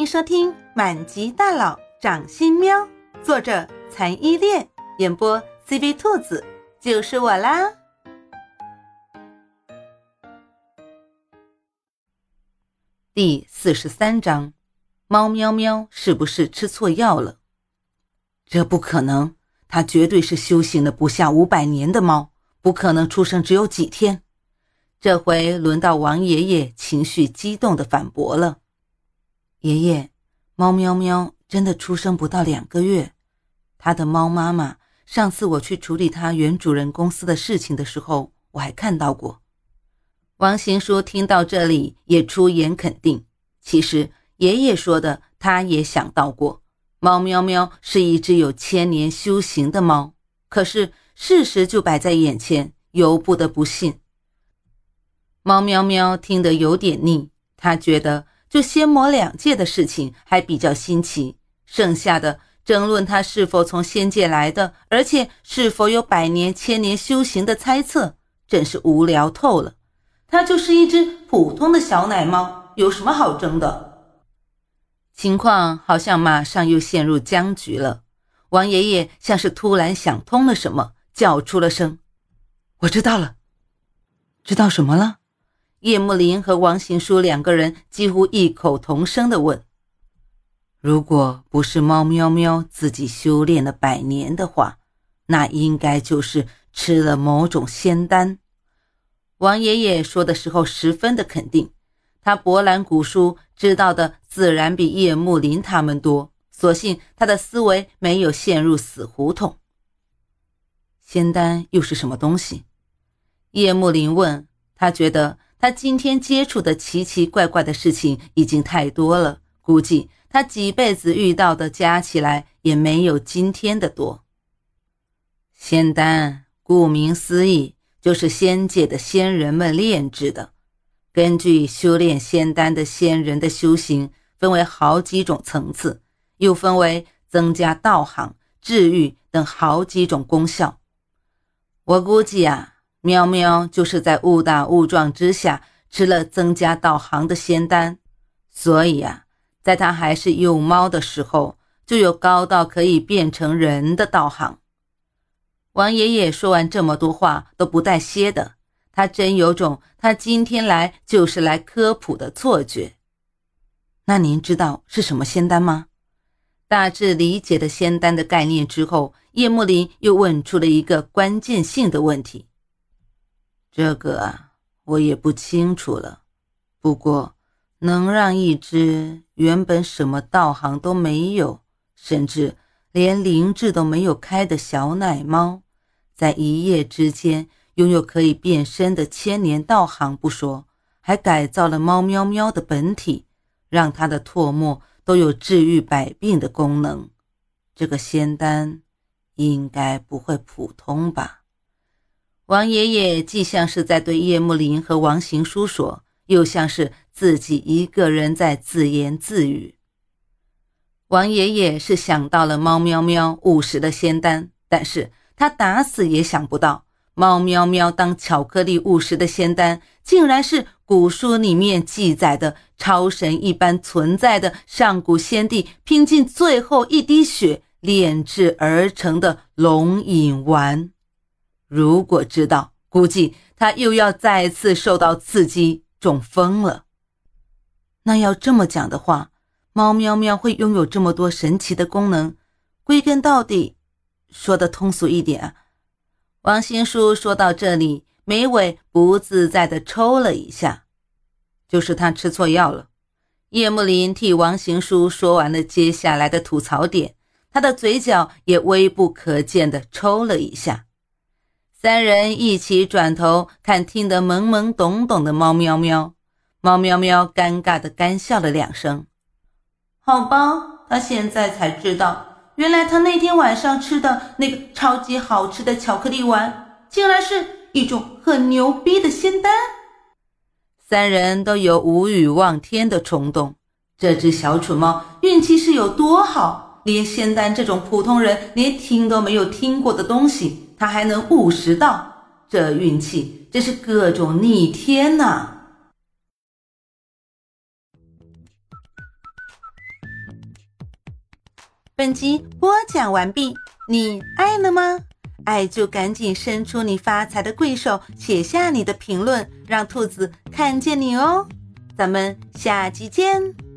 欢迎收听《满级大佬掌心喵》，作者残依恋，演播 CV 兔子，就是我啦。第四十三章，猫喵喵是不是吃错药了？这不可能，它绝对是修行了不下五百年的猫，不可能出生只有几天。这回轮到王爷爷情绪激动的反驳了。爷爷，猫喵喵真的出生不到两个月。它的猫妈妈上次我去处理它原主人公司的事情的时候，我还看到过。王行书听到这里也出言肯定。其实爷爷说的，他也想到过。猫喵喵是一只有千年修行的猫，可是事实就摆在眼前，由不得不信。猫喵喵听得有点腻，他觉得。就仙魔两界的事情还比较新奇，剩下的争论他是否从仙界来的，而且是否有百年、千年修行的猜测，真是无聊透了。他就是一只普通的小奶猫，有什么好争的？情况好像马上又陷入僵局了。王爷爷像是突然想通了什么，叫出了声：“我知道了，知道什么了？”叶慕林和王行书两个人几乎异口同声地问：“如果不是猫喵喵自己修炼了百年的话，那应该就是吃了某种仙丹。”王爷爷说的时候十分的肯定，他博览古书，知道的自然比叶慕林他们多。所幸他的思维没有陷入死胡同。仙丹又是什么东西？叶慕林问他，觉得。他今天接触的奇奇怪怪的事情已经太多了，估计他几辈子遇到的加起来也没有今天的多。仙丹，顾名思义，就是仙界的仙人们炼制的。根据修炼仙丹的仙人的修行，分为好几种层次，又分为增加道行、治愈等好几种功效。我估计啊。喵喵就是在误打误撞之下吃了增加道行的仙丹，所以啊，在他还是幼猫的时候，就有高到可以变成人的道行。王爷爷说完这么多话都不带歇的，他真有种他今天来就是来科普的错觉。那您知道是什么仙丹吗？大致理解了仙丹的概念之后，叶慕林又问出了一个关键性的问题。这个啊，我也不清楚了。不过，能让一只原本什么道行都没有，甚至连灵智都没有开的小奶猫，在一夜之间拥有可以变身的千年道行不说，还改造了猫喵喵的本体，让它的唾沫都有治愈百病的功能，这个仙丹应该不会普通吧？王爷爷既像是在对叶慕林和王行书说，又像是自己一个人在自言自语。王爷爷是想到了猫喵喵误食的仙丹，但是他打死也想不到，猫喵喵当巧克力误食的仙丹，竟然是古书里面记载的超神一般存在的上古先帝拼尽最后一滴血炼制而成的龙饮丸。如果知道，估计他又要再次受到刺激，中风了。那要这么讲的话，猫喵喵会拥有这么多神奇的功能，归根到底，说的通俗一点，王新书说到这里，眉尾不自在的抽了一下，就是他吃错药了。叶慕林替王行书说完了接下来的吐槽点，他的嘴角也微不可见的抽了一下。三人一起转头看听得懵懵懂懂的猫喵喵，猫喵喵尴尬的干笑了两声。好吧，他现在才知道，原来他那天晚上吃的那个超级好吃的巧克力丸，竟然是一种很牛逼的仙丹。三人都有无语望天的冲动。这只小蠢猫运气是有多好，连仙丹这种普通人连听都没有听过的东西。他还能误食到，这运气真是各种逆天呐！本集播讲完毕，你爱了吗？爱就赶紧伸出你发财的贵手，写下你的评论，让兔子看见你哦。咱们下集见。